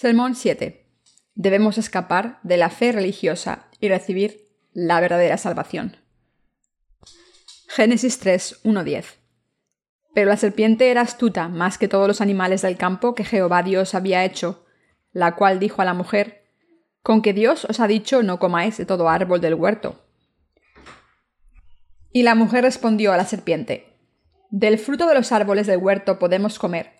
Sermón 7. Debemos escapar de la fe religiosa y recibir la verdadera salvación. Génesis 3, 10. Pero la serpiente era astuta más que todos los animales del campo que Jehová Dios había hecho, la cual dijo a la mujer, Con que Dios os ha dicho no comáis de todo árbol del huerto. Y la mujer respondió a la serpiente, Del fruto de los árboles del huerto podemos comer,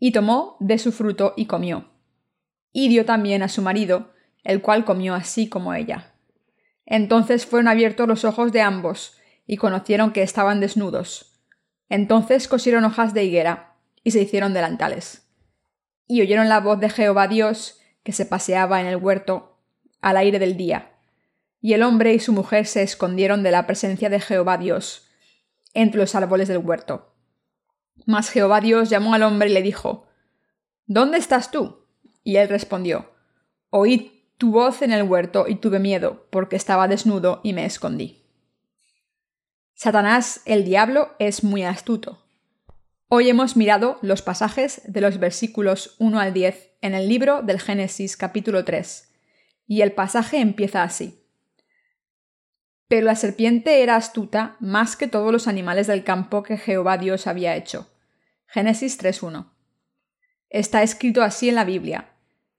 y tomó de su fruto y comió. Y dio también a su marido, el cual comió así como ella. Entonces fueron abiertos los ojos de ambos, y conocieron que estaban desnudos. Entonces cosieron hojas de higuera, y se hicieron delantales. Y oyeron la voz de Jehová Dios, que se paseaba en el huerto al aire del día. Y el hombre y su mujer se escondieron de la presencia de Jehová Dios, entre los árboles del huerto. Mas Jehová Dios llamó al hombre y le dijo, ¿Dónde estás tú? Y él respondió, Oí tu voz en el huerto y tuve miedo, porque estaba desnudo y me escondí. Satanás, el diablo, es muy astuto. Hoy hemos mirado los pasajes de los versículos 1 al 10 en el libro del Génesis capítulo 3, y el pasaje empieza así. Pero la serpiente era astuta más que todos los animales del campo que Jehová Dios había hecho. Génesis 3.1. Está escrito así en la Biblia.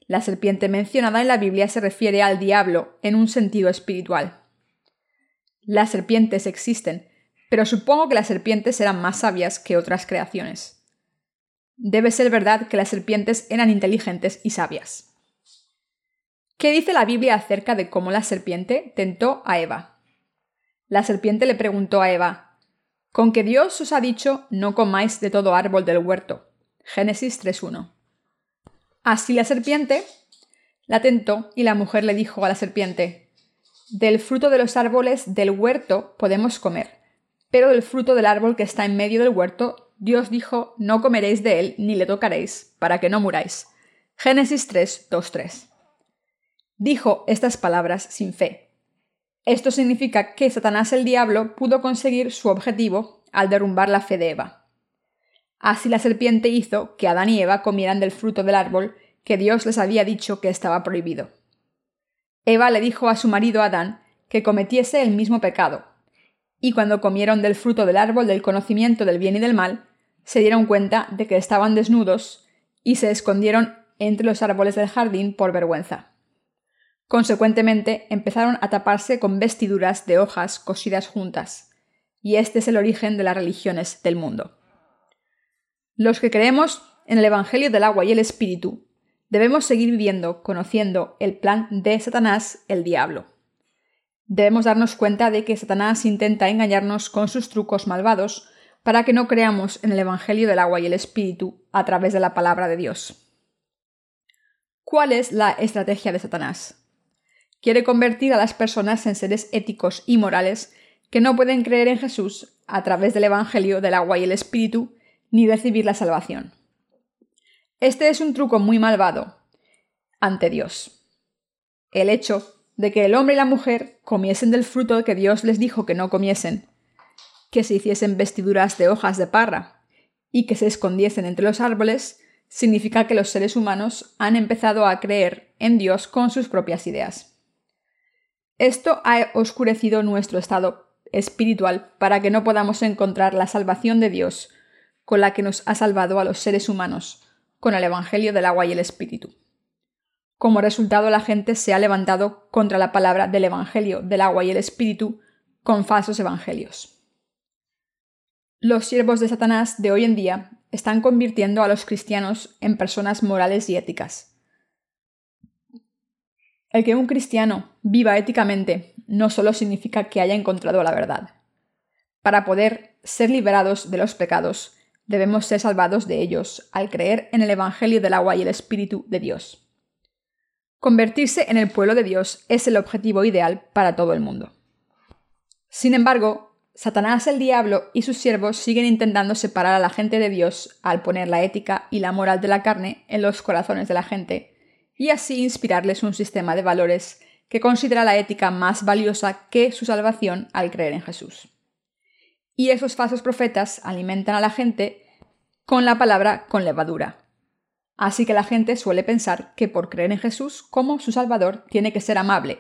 La serpiente mencionada en la Biblia se refiere al diablo en un sentido espiritual. Las serpientes existen, pero supongo que las serpientes eran más sabias que otras creaciones. Debe ser verdad que las serpientes eran inteligentes y sabias. ¿Qué dice la Biblia acerca de cómo la serpiente tentó a Eva? La serpiente le preguntó a Eva, Con que Dios os ha dicho no comáis de todo árbol del huerto. Génesis 3.1. Así la serpiente la tentó y la mujer le dijo a la serpiente, Del fruto de los árboles del huerto podemos comer, pero del fruto del árbol que está en medio del huerto, Dios dijo, no comeréis de él ni le tocaréis, para que no muráis. Génesis 3, Dijo estas palabras sin fe, esto significa que Satanás el diablo pudo conseguir su objetivo al derrumbar la fe de Eva. Así la serpiente hizo que Adán y Eva comieran del fruto del árbol que Dios les había dicho que estaba prohibido. Eva le dijo a su marido Adán que cometiese el mismo pecado, y cuando comieron del fruto del árbol del conocimiento del bien y del mal, se dieron cuenta de que estaban desnudos y se escondieron entre los árboles del jardín por vergüenza. Consecuentemente, empezaron a taparse con vestiduras de hojas cosidas juntas, y este es el origen de las religiones del mundo. Los que creemos en el Evangelio del agua y el Espíritu, debemos seguir viviendo, conociendo el plan de Satanás, el diablo. Debemos darnos cuenta de que Satanás intenta engañarnos con sus trucos malvados para que no creamos en el Evangelio del agua y el Espíritu a través de la palabra de Dios. ¿Cuál es la estrategia de Satanás? Quiere convertir a las personas en seres éticos y morales que no pueden creer en Jesús a través del Evangelio del agua y el Espíritu, ni recibir la salvación. Este es un truco muy malvado ante Dios. El hecho de que el hombre y la mujer comiesen del fruto que Dios les dijo que no comiesen, que se hiciesen vestiduras de hojas de parra y que se escondiesen entre los árboles, significa que los seres humanos han empezado a creer en Dios con sus propias ideas. Esto ha oscurecido nuestro estado espiritual para que no podamos encontrar la salvación de Dios con la que nos ha salvado a los seres humanos, con el Evangelio del agua y el Espíritu. Como resultado, la gente se ha levantado contra la palabra del Evangelio del agua y el Espíritu con falsos evangelios. Los siervos de Satanás de hoy en día están convirtiendo a los cristianos en personas morales y éticas el que un cristiano viva éticamente no solo significa que haya encontrado la verdad. Para poder ser liberados de los pecados, debemos ser salvados de ellos al creer en el Evangelio del agua y el Espíritu de Dios. Convertirse en el pueblo de Dios es el objetivo ideal para todo el mundo. Sin embargo, Satanás el diablo y sus siervos siguen intentando separar a la gente de Dios al poner la ética y la moral de la carne en los corazones de la gente, y así inspirarles un sistema de valores que considera la ética más valiosa que su salvación al creer en Jesús. Y esos falsos profetas alimentan a la gente con la palabra con levadura, Así que la gente suele pensar que por creer en Jesús como su Salvador tiene que ser amable,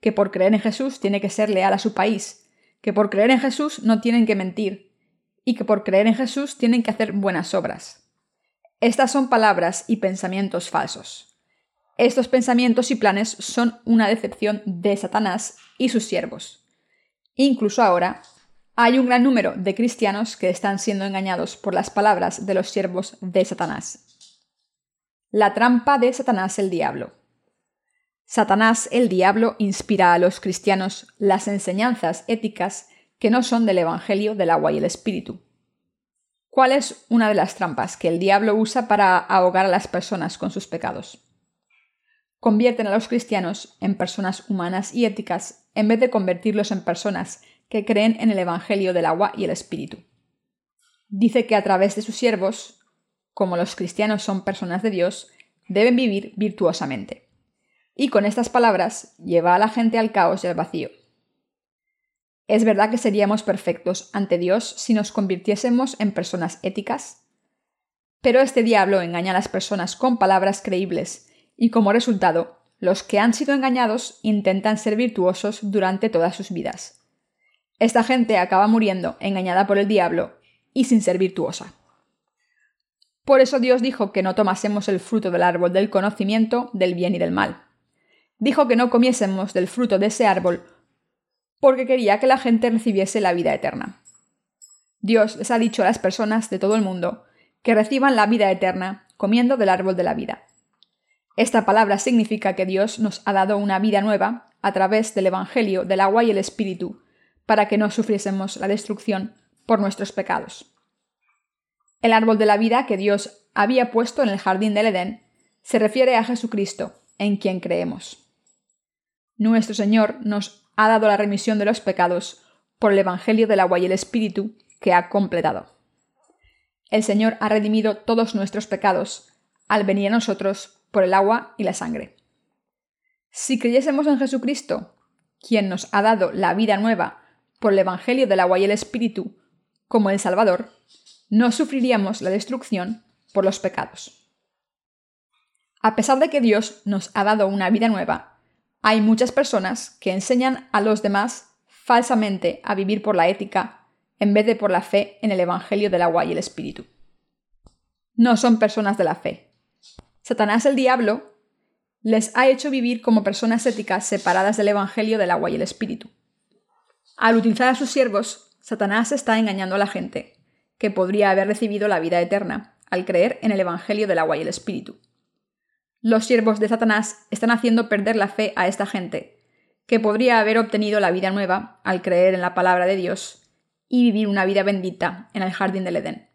que por creer en Jesús tiene que ser leal a su país, que por creer en Jesús no tienen que mentir, y que por creer en Jesús tienen que hacer buenas obras. Estas son palabras y pensamientos falsos. Estos pensamientos y planes son una decepción de Satanás y sus siervos. Incluso ahora, hay un gran número de cristianos que están siendo engañados por las palabras de los siervos de Satanás. La trampa de Satanás el Diablo. Satanás el Diablo inspira a los cristianos las enseñanzas éticas que no son del Evangelio del agua y el Espíritu. ¿Cuál es una de las trampas que el diablo usa para ahogar a las personas con sus pecados? Convierten a los cristianos en personas humanas y éticas en vez de convertirlos en personas que creen en el Evangelio del agua y el Espíritu. Dice que a través de sus siervos, como los cristianos son personas de Dios, deben vivir virtuosamente. Y con estas palabras lleva a la gente al caos y al vacío. ¿Es verdad que seríamos perfectos ante Dios si nos convirtiésemos en personas éticas? Pero este diablo engaña a las personas con palabras creíbles y como resultado, los que han sido engañados intentan ser virtuosos durante todas sus vidas. Esta gente acaba muriendo engañada por el diablo y sin ser virtuosa. Por eso Dios dijo que no tomásemos el fruto del árbol del conocimiento del bien y del mal. Dijo que no comiésemos del fruto de ese árbol porque quería que la gente recibiese la vida eterna. Dios les ha dicho a las personas de todo el mundo que reciban la vida eterna comiendo del árbol de la vida. Esta palabra significa que Dios nos ha dado una vida nueva a través del Evangelio del agua y el Espíritu, para que no sufriésemos la destrucción por nuestros pecados. El árbol de la vida que Dios había puesto en el jardín del Edén se refiere a Jesucristo, en quien creemos. Nuestro Señor nos ha dado la remisión de los pecados por el Evangelio del agua y el Espíritu que ha completado. El Señor ha redimido todos nuestros pecados al venir a nosotros por el agua y la sangre. Si creyésemos en Jesucristo, quien nos ha dado la vida nueva por el Evangelio del agua y el Espíritu como el Salvador, no sufriríamos la destrucción por los pecados. A pesar de que Dios nos ha dado una vida nueva, hay muchas personas que enseñan a los demás falsamente a vivir por la ética en vez de por la fe en el Evangelio del agua y el Espíritu. No son personas de la fe. Satanás el diablo les ha hecho vivir como personas éticas separadas del Evangelio del agua y el Espíritu. Al utilizar a sus siervos, Satanás está engañando a la gente que podría haber recibido la vida eterna, al creer en el Evangelio del agua y el Espíritu. Los siervos de Satanás están haciendo perder la fe a esta gente, que podría haber obtenido la vida nueva al creer en la palabra de Dios y vivir una vida bendita en el jardín del Edén.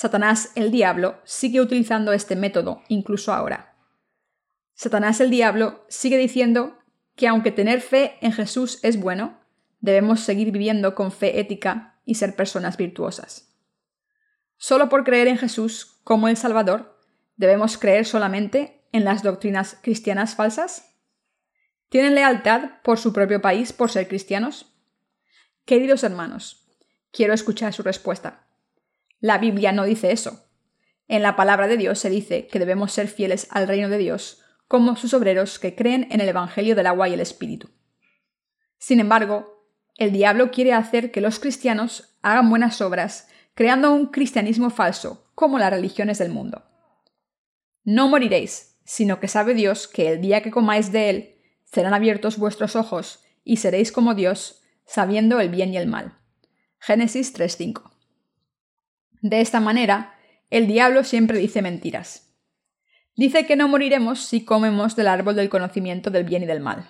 Satanás el diablo sigue utilizando este método incluso ahora. Satanás el diablo sigue diciendo que aunque tener fe en Jesús es bueno, debemos seguir viviendo con fe ética y ser personas virtuosas. Solo por creer en Jesús como el Salvador, ¿debemos creer solamente en las doctrinas cristianas falsas? ¿Tienen lealtad por su propio país por ser cristianos? Queridos hermanos, quiero escuchar su respuesta. La Biblia no dice eso. En la palabra de Dios se dice que debemos ser fieles al reino de Dios como sus obreros que creen en el Evangelio del agua y el Espíritu. Sin embargo, el diablo quiere hacer que los cristianos hagan buenas obras creando un cristianismo falso, como las religiones del mundo. No moriréis, sino que sabe Dios que el día que comáis de él, serán abiertos vuestros ojos, y seréis como Dios, sabiendo el bien y el mal. Génesis 3.5. De esta manera, el diablo siempre dice mentiras. Dice que no moriremos si comemos del árbol del conocimiento del bien y del mal.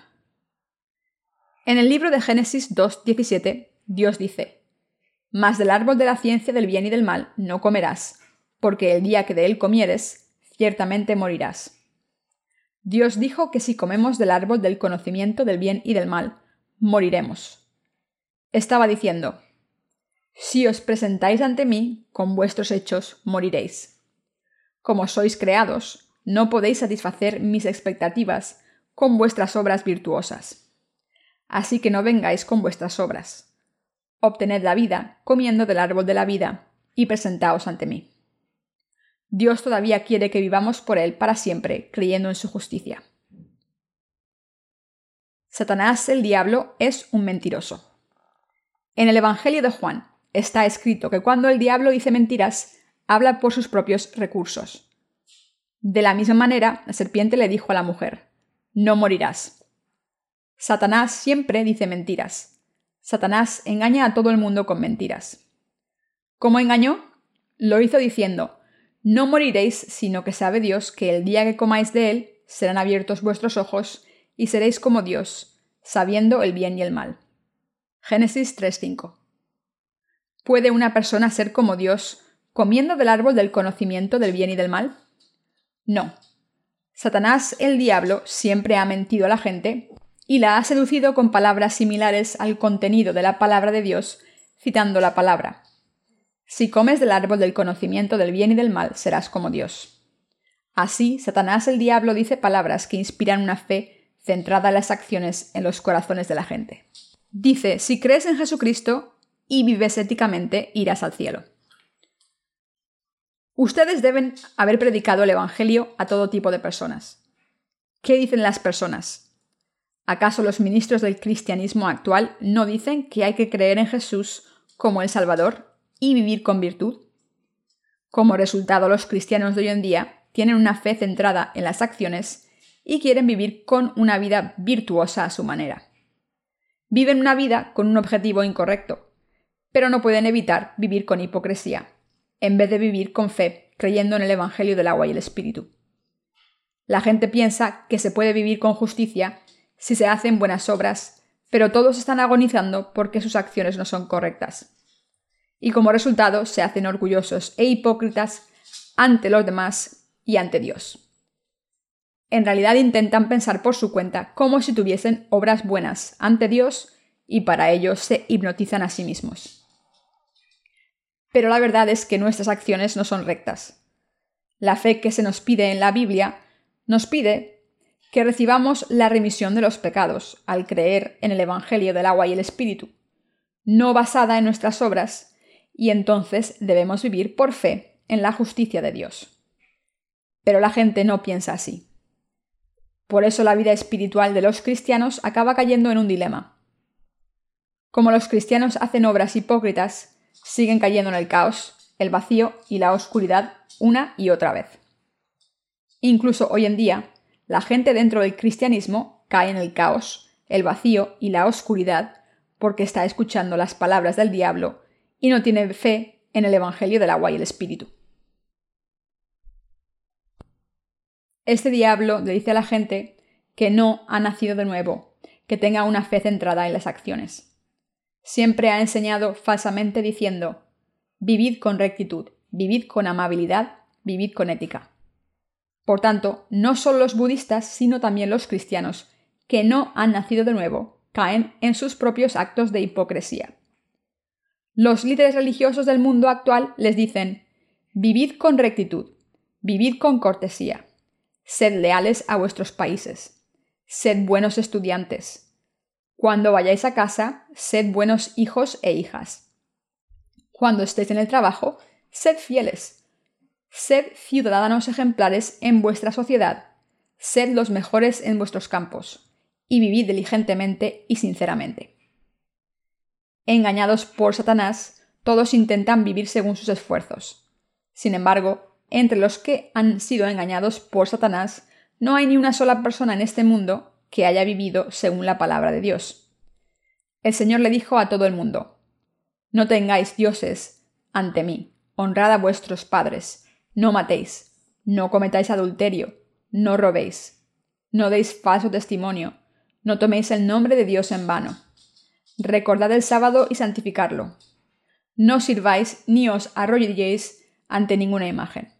En el libro de Génesis 2.17, Dios dice, mas del árbol de la ciencia del bien y del mal no comerás, porque el día que de él comieres, ciertamente morirás. Dios dijo que si comemos del árbol del conocimiento del bien y del mal, moriremos. Estaba diciendo, Si os presentáis ante mí, con vuestros hechos moriréis. Como sois creados, no podéis satisfacer mis expectativas con vuestras obras virtuosas. Así que no vengáis con vuestras obras. Obtened la vida comiendo del árbol de la vida y presentaos ante mí. Dios todavía quiere que vivamos por Él para siempre, creyendo en su justicia. Satanás, el diablo, es un mentiroso. En el Evangelio de Juan está escrito que cuando el diablo dice mentiras, habla por sus propios recursos. De la misma manera, la serpiente le dijo a la mujer, No morirás. Satanás siempre dice mentiras. Satanás engaña a todo el mundo con mentiras. ¿Cómo engañó? Lo hizo diciendo, No moriréis, sino que sabe Dios que el día que comáis de él serán abiertos vuestros ojos y seréis como Dios, sabiendo el bien y el mal. Génesis 3.5. ¿Puede una persona ser como Dios comiendo del árbol del conocimiento del bien y del mal? No. Satanás, el diablo, siempre ha mentido a la gente y la ha seducido con palabras similares al contenido de la palabra de Dios, citando la palabra. Si comes del árbol del conocimiento del bien y del mal, serás como Dios. Así, Satanás el diablo dice palabras que inspiran una fe centrada en las acciones en los corazones de la gente. Dice, si crees en Jesucristo y vives éticamente, irás al cielo. Ustedes deben haber predicado el Evangelio a todo tipo de personas. ¿Qué dicen las personas? ¿Acaso los ministros del cristianismo actual no dicen que hay que creer en Jesús como el Salvador y vivir con virtud? Como resultado, los cristianos de hoy en día tienen una fe centrada en las acciones y quieren vivir con una vida virtuosa a su manera. Viven una vida con un objetivo incorrecto, pero no pueden evitar vivir con hipocresía en vez de vivir con fe, creyendo en el Evangelio del agua y el Espíritu. La gente piensa que se puede vivir con justicia si se hacen buenas obras, pero todos están agonizando porque sus acciones no son correctas. Y como resultado se hacen orgullosos e hipócritas ante los demás y ante Dios. En realidad intentan pensar por su cuenta como si tuviesen obras buenas ante Dios y para ello se hipnotizan a sí mismos pero la verdad es que nuestras acciones no son rectas. La fe que se nos pide en la Biblia nos pide que recibamos la remisión de los pecados al creer en el Evangelio del agua y el Espíritu, no basada en nuestras obras, y entonces debemos vivir por fe en la justicia de Dios. Pero la gente no piensa así. Por eso la vida espiritual de los cristianos acaba cayendo en un dilema. Como los cristianos hacen obras hipócritas, siguen cayendo en el caos, el vacío y la oscuridad una y otra vez. Incluso hoy en día, la gente dentro del cristianismo cae en el caos, el vacío y la oscuridad porque está escuchando las palabras del diablo y no tiene fe en el Evangelio del agua y el Espíritu. Este diablo le dice a la gente que no ha nacido de nuevo, que tenga una fe centrada en las acciones. Siempre ha enseñado falsamente diciendo, vivid con rectitud, vivid con amabilidad, vivid con ética. Por tanto, no solo los budistas, sino también los cristianos, que no han nacido de nuevo, caen en sus propios actos de hipocresía. Los líderes religiosos del mundo actual les dicen, vivid con rectitud, vivid con cortesía, sed leales a vuestros países, sed buenos estudiantes, cuando vayáis a casa, sed buenos hijos e hijas. Cuando estéis en el trabajo, sed fieles. Sed ciudadanos ejemplares en vuestra sociedad. Sed los mejores en vuestros campos. Y vivid diligentemente y sinceramente. Engañados por Satanás, todos intentan vivir según sus esfuerzos. Sin embargo, entre los que han sido engañados por Satanás, no hay ni una sola persona en este mundo que haya vivido según la palabra de Dios. El Señor le dijo a todo el mundo, No tengáis dioses ante mí, honrad a vuestros padres, no matéis, no cometáis adulterio, no robéis, no deis falso testimonio, no toméis el nombre de Dios en vano. Recordad el sábado y santificadlo. No sirváis ni os arrodilléis ante ninguna imagen.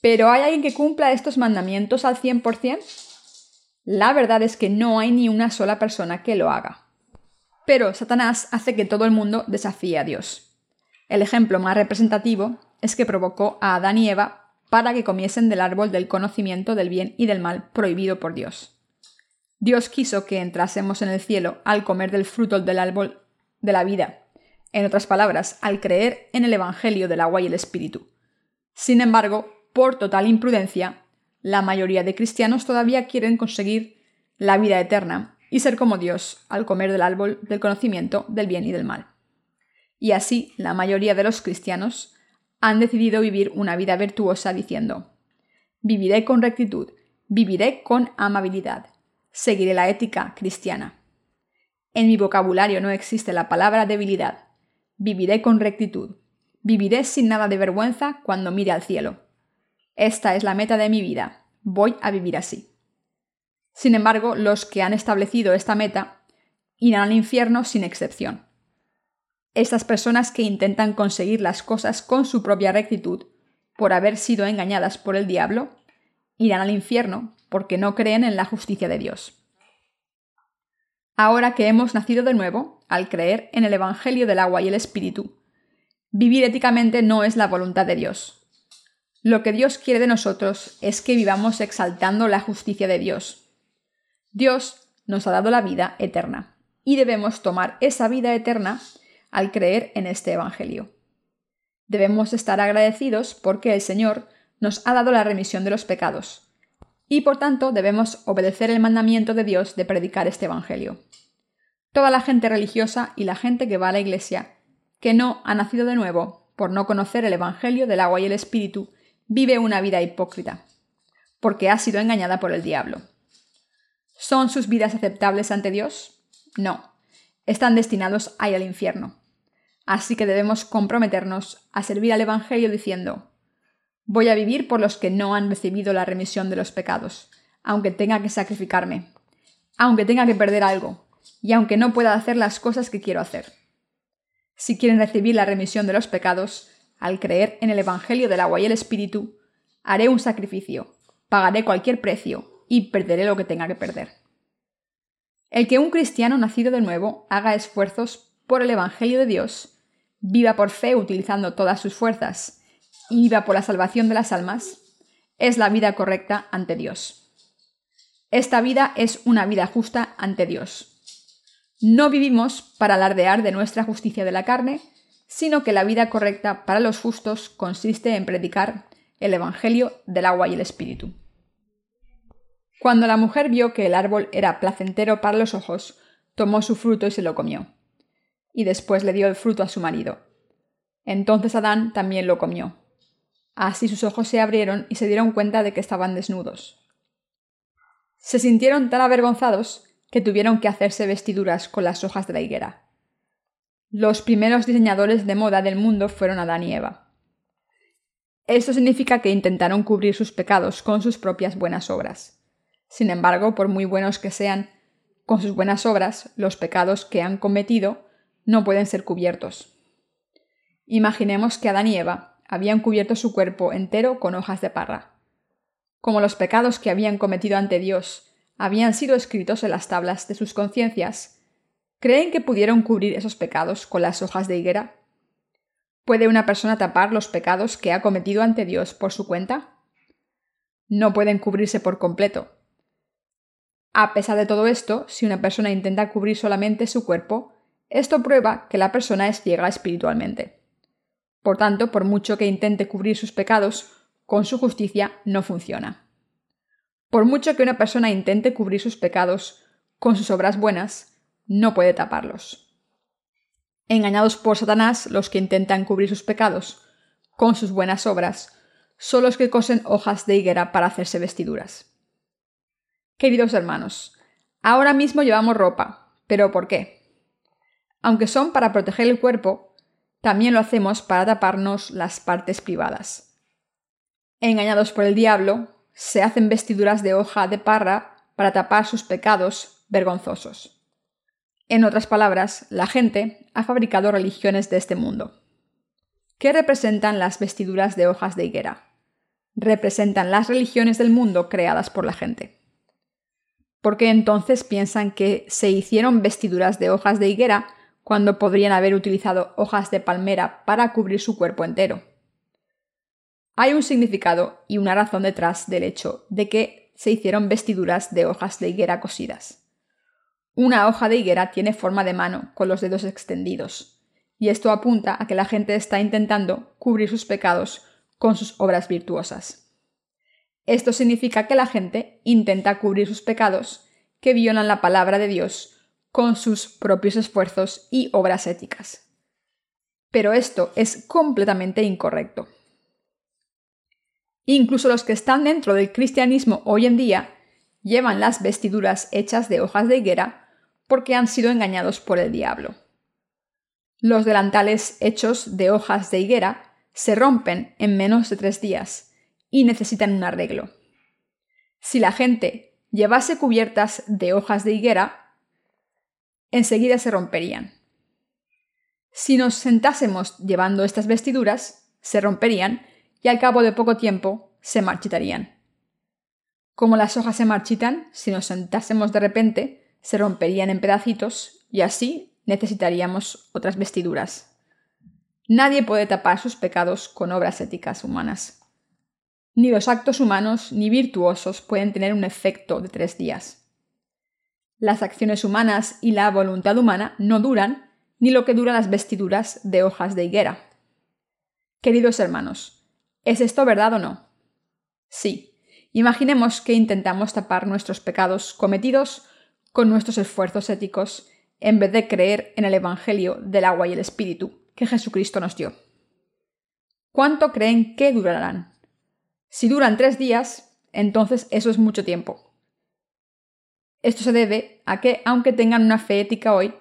¿Pero hay alguien que cumpla estos mandamientos al 100%? La verdad es que no hay ni una sola persona que lo haga. Pero Satanás hace que todo el mundo desafíe a Dios. El ejemplo más representativo es que provocó a Adán y Eva para que comiesen del árbol del conocimiento del bien y del mal prohibido por Dios. Dios quiso que entrásemos en el cielo al comer del fruto del árbol de la vida, en otras palabras, al creer en el Evangelio del agua y el Espíritu. Sin embargo, por total imprudencia, la mayoría de cristianos todavía quieren conseguir la vida eterna y ser como Dios al comer del árbol del conocimiento del bien y del mal. Y así, la mayoría de los cristianos han decidido vivir una vida virtuosa diciendo, viviré con rectitud, viviré con amabilidad, seguiré la ética cristiana. En mi vocabulario no existe la palabra debilidad. Viviré con rectitud. Viviré sin nada de vergüenza cuando mire al cielo. Esta es la meta de mi vida. Voy a vivir así. Sin embargo, los que han establecido esta meta irán al infierno sin excepción. Estas personas que intentan conseguir las cosas con su propia rectitud, por haber sido engañadas por el diablo, irán al infierno porque no creen en la justicia de Dios. Ahora que hemos nacido de nuevo, al creer en el Evangelio del agua y el Espíritu, vivir éticamente no es la voluntad de Dios. Lo que Dios quiere de nosotros es que vivamos exaltando la justicia de Dios. Dios nos ha dado la vida eterna y debemos tomar esa vida eterna al creer en este Evangelio. Debemos estar agradecidos porque el Señor nos ha dado la remisión de los pecados, y por tanto debemos obedecer el mandamiento de Dios de predicar este Evangelio. Toda la gente religiosa y la gente que va a la Iglesia, que no ha nacido de nuevo, por no conocer el Evangelio del agua y el Espíritu, vive una vida hipócrita, porque ha sido engañada por el diablo. ¿Son sus vidas aceptables ante Dios? No, están destinados a ir al infierno. Así que debemos comprometernos a servir al Evangelio diciendo, voy a vivir por los que no han recibido la remisión de los pecados, aunque tenga que sacrificarme, aunque tenga que perder algo, y aunque no pueda hacer las cosas que quiero hacer. Si quieren recibir la remisión de los pecados, al creer en el Evangelio del agua y el Espíritu, haré un sacrificio, pagaré cualquier precio y perderé lo que tenga que perder. El que un cristiano nacido de nuevo haga esfuerzos por el Evangelio de Dios, viva por fe utilizando todas sus fuerzas y viva por la salvación de las almas, es la vida correcta ante Dios. Esta vida es una vida justa ante Dios. No vivimos para alardear de nuestra justicia de la carne, sino que la vida correcta para los justos consiste en predicar el Evangelio del agua y el Espíritu. Cuando la mujer vio que el árbol era placentero para los ojos, tomó su fruto y se lo comió. Y después le dio el fruto a su marido. Entonces Adán también lo comió. Así sus ojos se abrieron y se dieron cuenta de que estaban desnudos. Se sintieron tan avergonzados que tuvieron que hacerse vestiduras con las hojas de la higuera. Los primeros diseñadores de moda del mundo fueron Adán y Eva. Esto significa que intentaron cubrir sus pecados con sus propias buenas obras. Sin embargo, por muy buenos que sean con sus buenas obras, los pecados que han cometido no pueden ser cubiertos. Imaginemos que Adán y Eva habían cubierto su cuerpo entero con hojas de parra. Como los pecados que habían cometido ante Dios habían sido escritos en las tablas de sus conciencias, ¿creen que pudieron cubrir esos pecados con las hojas de higuera? ¿Puede una persona tapar los pecados que ha cometido ante Dios por su cuenta? No pueden cubrirse por completo, a pesar de todo esto, si una persona intenta cubrir solamente su cuerpo, esto prueba que la persona es ciega espiritualmente. Por tanto, por mucho que intente cubrir sus pecados, con su justicia no funciona. Por mucho que una persona intente cubrir sus pecados con sus obras buenas, no puede taparlos. Engañados por Satanás, los que intentan cubrir sus pecados con sus buenas obras son los que cosen hojas de higuera para hacerse vestiduras. Queridos hermanos, ahora mismo llevamos ropa, pero ¿por qué? Aunque son para proteger el cuerpo, también lo hacemos para taparnos las partes privadas. Engañados por el diablo, se hacen vestiduras de hoja de parra para tapar sus pecados vergonzosos. En otras palabras, la gente ha fabricado religiones de este mundo. ¿Qué representan las vestiduras de hojas de higuera? representan las religiones del mundo creadas por la gente. ¿Por qué entonces piensan que se hicieron vestiduras de hojas de higuera cuando podrían haber utilizado hojas de palmera para cubrir su cuerpo entero? Hay un significado y una razón detrás del hecho de que se hicieron vestiduras de hojas de higuera cosidas. Una hoja de higuera tiene forma de mano, con los dedos extendidos, y esto apunta a que la gente está intentando cubrir sus pecados con sus obras virtuosas. Esto significa que la gente intenta cubrir sus pecados que violan la palabra de Dios con sus propios esfuerzos y obras éticas. Pero esto es completamente incorrecto. Incluso los que están dentro del cristianismo hoy en día llevan las vestiduras hechas de hojas de higuera porque han sido engañados por el diablo. Los delantales hechos de hojas de higuera se rompen en menos de tres días y necesitan un arreglo. Si la gente llevase cubiertas de hojas de higuera, enseguida se romperían. Si nos sentásemos llevando estas vestiduras, se romperían y al cabo de poco tiempo se marchitarían. Como las hojas se marchitan, si nos sentásemos de repente, se romperían en pedacitos y así necesitaríamos otras vestiduras. Nadie puede tapar sus pecados con obras éticas humanas. Ni los actos humanos ni virtuosos pueden tener un efecto de tres días. Las acciones humanas y la voluntad humana no duran ni lo que duran las vestiduras de hojas de higuera. Queridos hermanos, ¿es esto verdad o no? Sí. Imaginemos que intentamos tapar nuestros pecados cometidos con nuestros esfuerzos éticos en vez de creer en el Evangelio del agua y el Espíritu que Jesucristo nos dio. ¿Cuánto creen que durarán? Si duran tres días, entonces eso es mucho tiempo. Esto se debe a que, aunque tengan una fe ética hoy,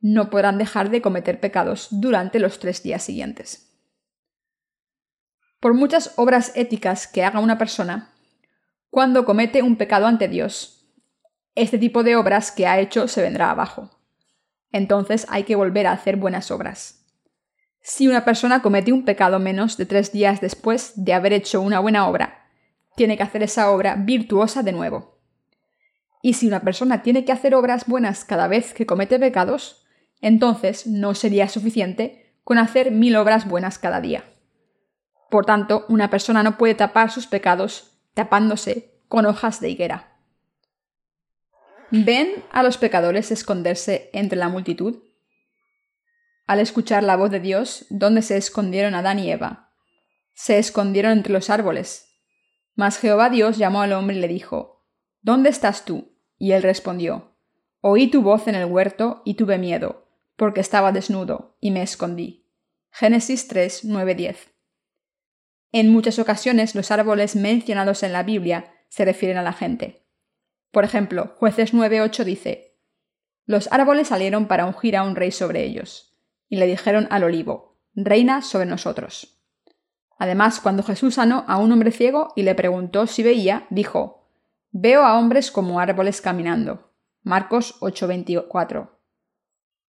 no podrán dejar de cometer pecados durante los tres días siguientes. Por muchas obras éticas que haga una persona, cuando comete un pecado ante Dios, este tipo de obras que ha hecho se vendrá abajo. Entonces hay que volver a hacer buenas obras. Si una persona comete un pecado menos de tres días después de haber hecho una buena obra, tiene que hacer esa obra virtuosa de nuevo. Y si una persona tiene que hacer obras buenas cada vez que comete pecados, entonces no sería suficiente con hacer mil obras buenas cada día. Por tanto, una persona no puede tapar sus pecados tapándose con hojas de higuera. ¿Ven a los pecadores esconderse entre la multitud? Al escuchar la voz de Dios, ¿dónde se escondieron Adán y Eva? Se escondieron entre los árboles. Mas Jehová Dios llamó al hombre y le dijo, ¿Dónde estás tú? Y él respondió, Oí tu voz en el huerto y tuve miedo, porque estaba desnudo, y me escondí. Génesis 3, 9, 10. En muchas ocasiones los árboles mencionados en la Biblia se refieren a la gente. Por ejemplo, jueces 9.8 dice, Los árboles salieron para ungir a un rey sobre ellos, y le dijeron al olivo, Reina sobre nosotros. Además, cuando Jesús sanó a un hombre ciego y le preguntó si veía, dijo, Veo a hombres como árboles caminando. Marcos 8:24.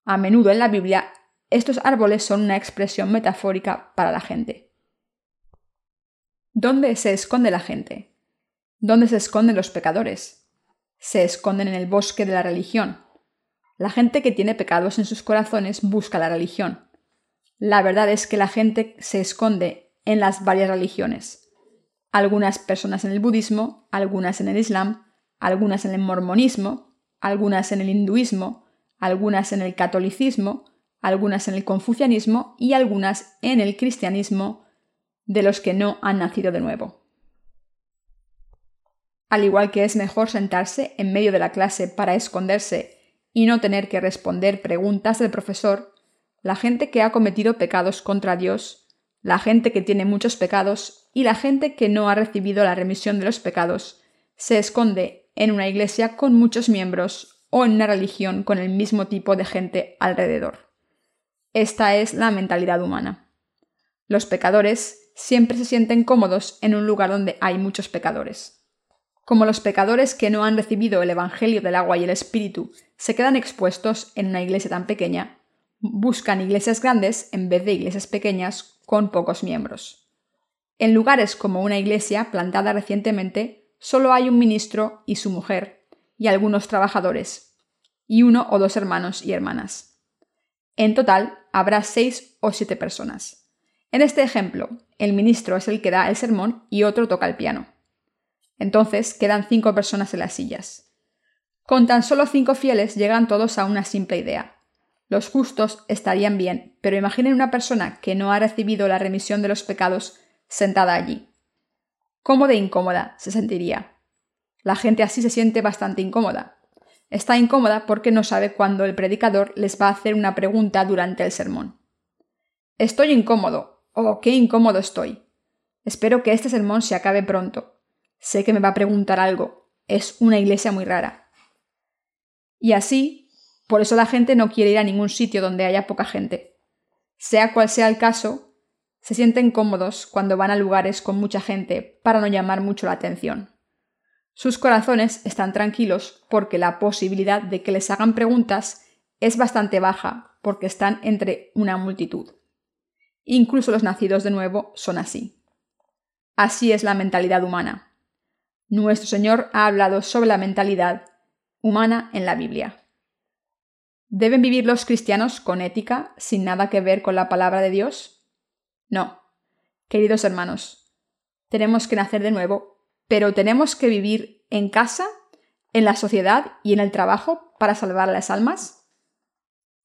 A menudo en la Biblia, estos árboles son una expresión metafórica para la gente. ¿Dónde se esconde la gente? ¿Dónde se esconden los pecadores? Se esconden en el bosque de la religión. La gente que tiene pecados en sus corazones busca la religión. La verdad es que la gente se esconde en las varias religiones. Algunas personas en el budismo, algunas en el islam, algunas en el mormonismo, algunas en el hinduismo, algunas en el catolicismo, algunas en el confucianismo y algunas en el cristianismo de los que no han nacido de nuevo. Al igual que es mejor sentarse en medio de la clase para esconderse y no tener que responder preguntas del profesor, la gente que ha cometido pecados contra Dios, la gente que tiene muchos pecados y la gente que no ha recibido la remisión de los pecados, se esconde en una iglesia con muchos miembros o en una religión con el mismo tipo de gente alrededor. Esta es la mentalidad humana. Los pecadores siempre se sienten cómodos en un lugar donde hay muchos pecadores. Como los pecadores que no han recibido el Evangelio del agua y el Espíritu se quedan expuestos en una iglesia tan pequeña, buscan iglesias grandes en vez de iglesias pequeñas con pocos miembros. En lugares como una iglesia plantada recientemente, solo hay un ministro y su mujer, y algunos trabajadores, y uno o dos hermanos y hermanas. En total, habrá seis o siete personas. En este ejemplo, el ministro es el que da el sermón y otro toca el piano. Entonces quedan cinco personas en las sillas. Con tan solo cinco fieles llegan todos a una simple idea. Los justos estarían bien, pero imaginen una persona que no ha recibido la remisión de los pecados sentada allí. ¿Cómo de incómoda se sentiría? La gente así se siente bastante incómoda. Está incómoda porque no sabe cuándo el predicador les va a hacer una pregunta durante el sermón. Estoy incómodo. Oh, qué incómodo estoy. Espero que este sermón se acabe pronto. Sé que me va a preguntar algo. Es una iglesia muy rara. Y así, por eso la gente no quiere ir a ningún sitio donde haya poca gente. Sea cual sea el caso, se sienten cómodos cuando van a lugares con mucha gente para no llamar mucho la atención. Sus corazones están tranquilos porque la posibilidad de que les hagan preguntas es bastante baja porque están entre una multitud. Incluso los nacidos de nuevo son así. Así es la mentalidad humana. Nuestro Señor ha hablado sobre la mentalidad humana en la Biblia. ¿Deben vivir los cristianos con ética sin nada que ver con la palabra de Dios? No. Queridos hermanos, tenemos que nacer de nuevo pero tenemos que vivir en casa, en la sociedad y en el trabajo para salvar las almas?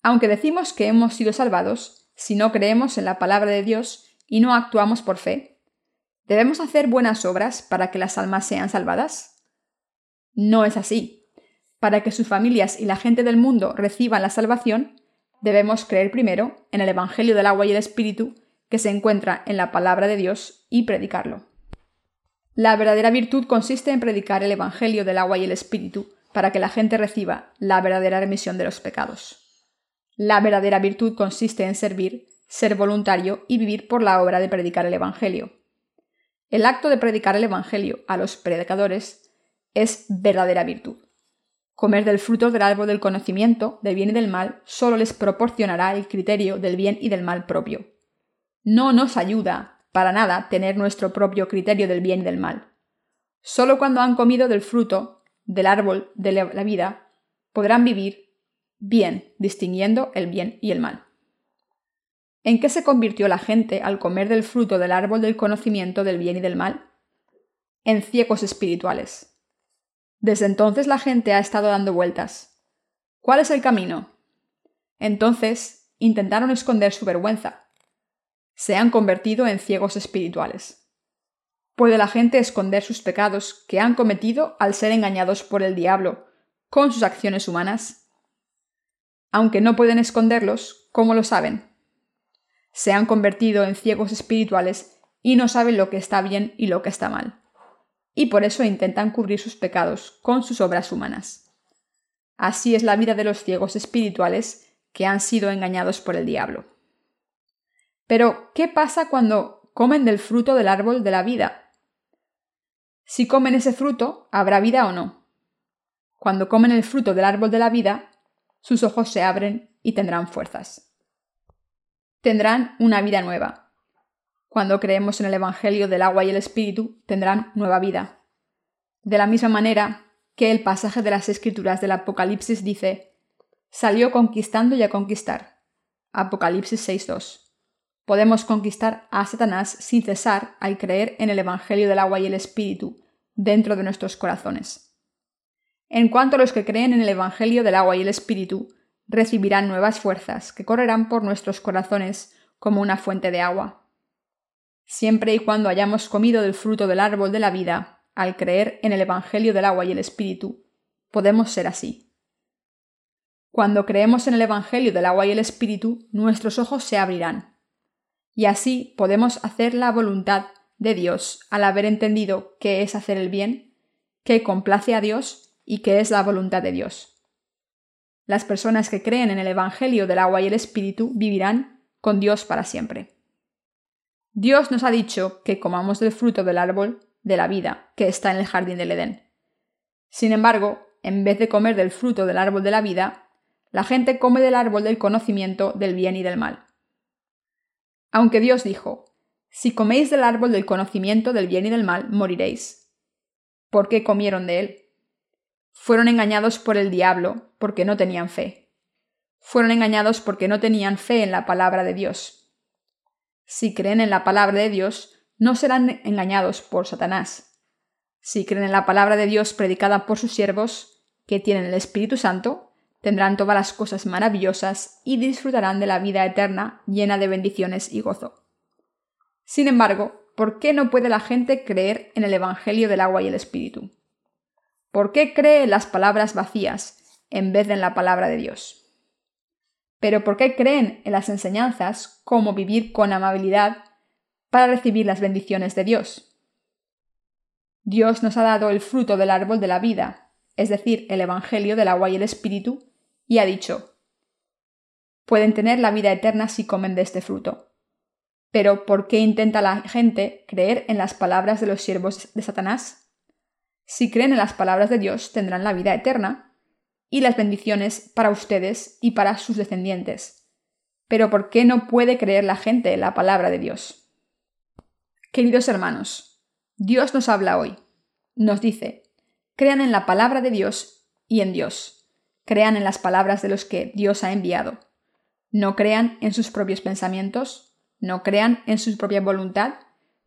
Aunque decimos que hemos sido salvados, si no creemos en la palabra de Dios y no actuamos por fe, ¿debemos hacer buenas obras para que las almas sean salvadas? No es así. Para que sus familias y la gente del mundo reciban la salvación, debemos creer primero en el Evangelio del agua y el Espíritu que se encuentra en la palabra de Dios y predicarlo. La verdadera virtud consiste en predicar el Evangelio del agua y el Espíritu para que la gente reciba la verdadera remisión de los pecados. La verdadera virtud consiste en servir, ser voluntario y vivir por la obra de predicar el Evangelio. El acto de predicar el Evangelio a los predicadores es verdadera virtud. Comer del fruto del árbol del conocimiento del bien y del mal solo les proporcionará el criterio del bien y del mal propio. No nos ayuda para nada tener nuestro propio criterio del bien y del mal. Solo cuando han comido del fruto del árbol de la vida podrán vivir bien, distinguiendo el bien y el mal. ¿En qué se convirtió la gente al comer del fruto del árbol del conocimiento del bien y del mal? En ciegos espirituales. Desde entonces la gente ha estado dando vueltas. ¿Cuál es el camino? Entonces intentaron esconder su vergüenza, se han convertido en ciegos espirituales. ¿Puede la gente esconder sus pecados que han cometido al ser engañados por el diablo con sus acciones humanas? Aunque no pueden esconderlos, ¿cómo lo saben? Se han convertido en ciegos espirituales y no saben lo que está bien y lo que está mal. Y por eso intentan cubrir sus pecados con sus obras humanas. Así es la vida de los ciegos espirituales que han sido engañados por el diablo. Pero, ¿qué pasa cuando comen del fruto del árbol de la vida? Si comen ese fruto, ¿habrá vida o no? Cuando comen el fruto del árbol de la vida, sus ojos se abren y tendrán fuerzas. Tendrán una vida nueva. Cuando creemos en el Evangelio del agua y el Espíritu, tendrán nueva vida. De la misma manera que el pasaje de las Escrituras del Apocalipsis dice, salió conquistando y a conquistar. Apocalipsis 6.2 podemos conquistar a Satanás sin cesar al creer en el Evangelio del agua y el Espíritu dentro de nuestros corazones. En cuanto a los que creen en el Evangelio del agua y el Espíritu, recibirán nuevas fuerzas que correrán por nuestros corazones como una fuente de agua. Siempre y cuando hayamos comido del fruto del árbol de la vida, al creer en el Evangelio del agua y el Espíritu, podemos ser así. Cuando creemos en el Evangelio del agua y el Espíritu, nuestros ojos se abrirán y así podemos hacer la voluntad de Dios al haber entendido qué es hacer el bien, qué complace a Dios y qué es la voluntad de Dios. Las personas que creen en el Evangelio del agua y el Espíritu vivirán con Dios para siempre. Dios nos ha dicho que comamos del fruto del árbol de la vida que está en el jardín del Edén. Sin embargo, en vez de comer del fruto del árbol de la vida, la gente come del árbol del conocimiento del bien y del mal. Aunque Dios dijo, Si coméis del árbol del conocimiento del bien y del mal, moriréis. ¿Por qué comieron de él? Fueron engañados por el diablo, porque no tenían fe. Fueron engañados porque no tenían fe en la palabra de Dios. Si creen en la palabra de Dios, no serán engañados por Satanás. Si creen en la palabra de Dios predicada por sus siervos, que tienen el Espíritu Santo, tendrán todas las cosas maravillosas y disfrutarán de la vida eterna llena de bendiciones y gozo. Sin embargo, ¿por qué no puede la gente creer en el Evangelio del agua y el Espíritu? ¿Por qué cree en las palabras vacías en vez de en la palabra de Dios? Pero ¿por qué creen en las enseñanzas como vivir con amabilidad para recibir las bendiciones de Dios? Dios nos ha dado el fruto del árbol de la vida, es decir, el Evangelio del agua y el Espíritu, y ha dicho, pueden tener la vida eterna si comen de este fruto. Pero ¿por qué intenta la gente creer en las palabras de los siervos de Satanás? Si creen en las palabras de Dios, tendrán la vida eterna y las bendiciones para ustedes y para sus descendientes. Pero ¿por qué no puede creer la gente en la palabra de Dios? Queridos hermanos, Dios nos habla hoy. Nos dice, crean en la palabra de Dios y en Dios. Crean en las palabras de los que Dios ha enviado. No crean en sus propios pensamientos, no crean en su propia voluntad,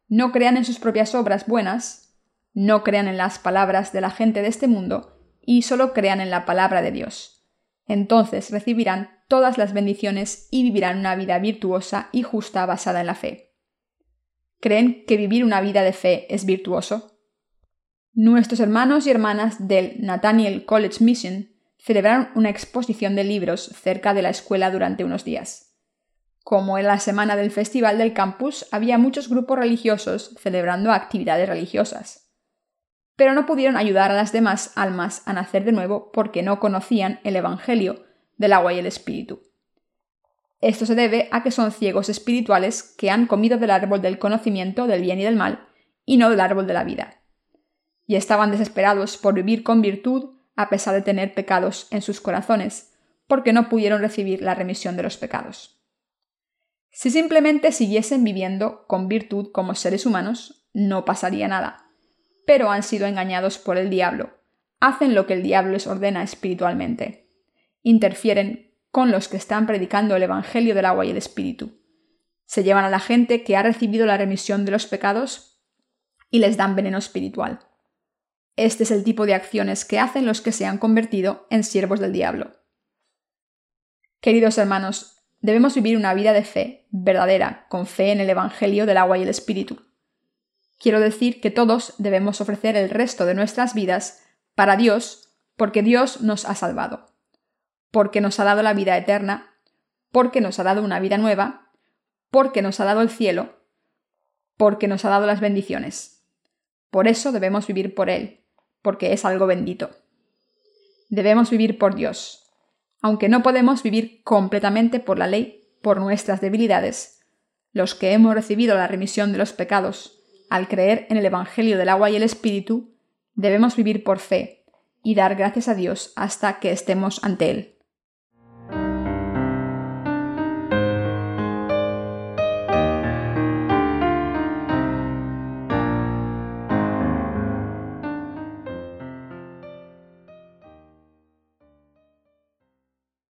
no crean en sus propias obras buenas, no crean en las palabras de la gente de este mundo y solo crean en la palabra de Dios. Entonces recibirán todas las bendiciones y vivirán una vida virtuosa y justa basada en la fe. ¿Creen que vivir una vida de fe es virtuoso? Nuestros hermanos y hermanas del Nathaniel College Mission celebraron una exposición de libros cerca de la escuela durante unos días. Como en la semana del festival del campus, había muchos grupos religiosos celebrando actividades religiosas pero no pudieron ayudar a las demás almas a nacer de nuevo porque no conocían el Evangelio del agua y el Espíritu. Esto se debe a que son ciegos espirituales que han comido del árbol del conocimiento del bien y del mal, y no del árbol de la vida. Y estaban desesperados por vivir con virtud a pesar de tener pecados en sus corazones, porque no pudieron recibir la remisión de los pecados. Si simplemente siguiesen viviendo con virtud como seres humanos, no pasaría nada pero han sido engañados por el diablo. Hacen lo que el diablo les ordena espiritualmente. Interfieren con los que están predicando el Evangelio del agua y el Espíritu. Se llevan a la gente que ha recibido la remisión de los pecados y les dan veneno espiritual. Este es el tipo de acciones que hacen los que se han convertido en siervos del diablo. Queridos hermanos, debemos vivir una vida de fe, verdadera, con fe en el Evangelio del agua y el Espíritu. Quiero decir que todos debemos ofrecer el resto de nuestras vidas para Dios porque Dios nos ha salvado, porque nos ha dado la vida eterna, porque nos ha dado una vida nueva, porque nos ha dado el cielo, porque nos ha dado las bendiciones. Por eso debemos vivir por Él, porque es algo bendito. Debemos vivir por Dios, aunque no podemos vivir completamente por la ley, por nuestras debilidades. Los que hemos recibido la remisión de los pecados, al creer en el Evangelio del agua y el Espíritu, debemos vivir por fe y dar gracias a Dios hasta que estemos ante Él.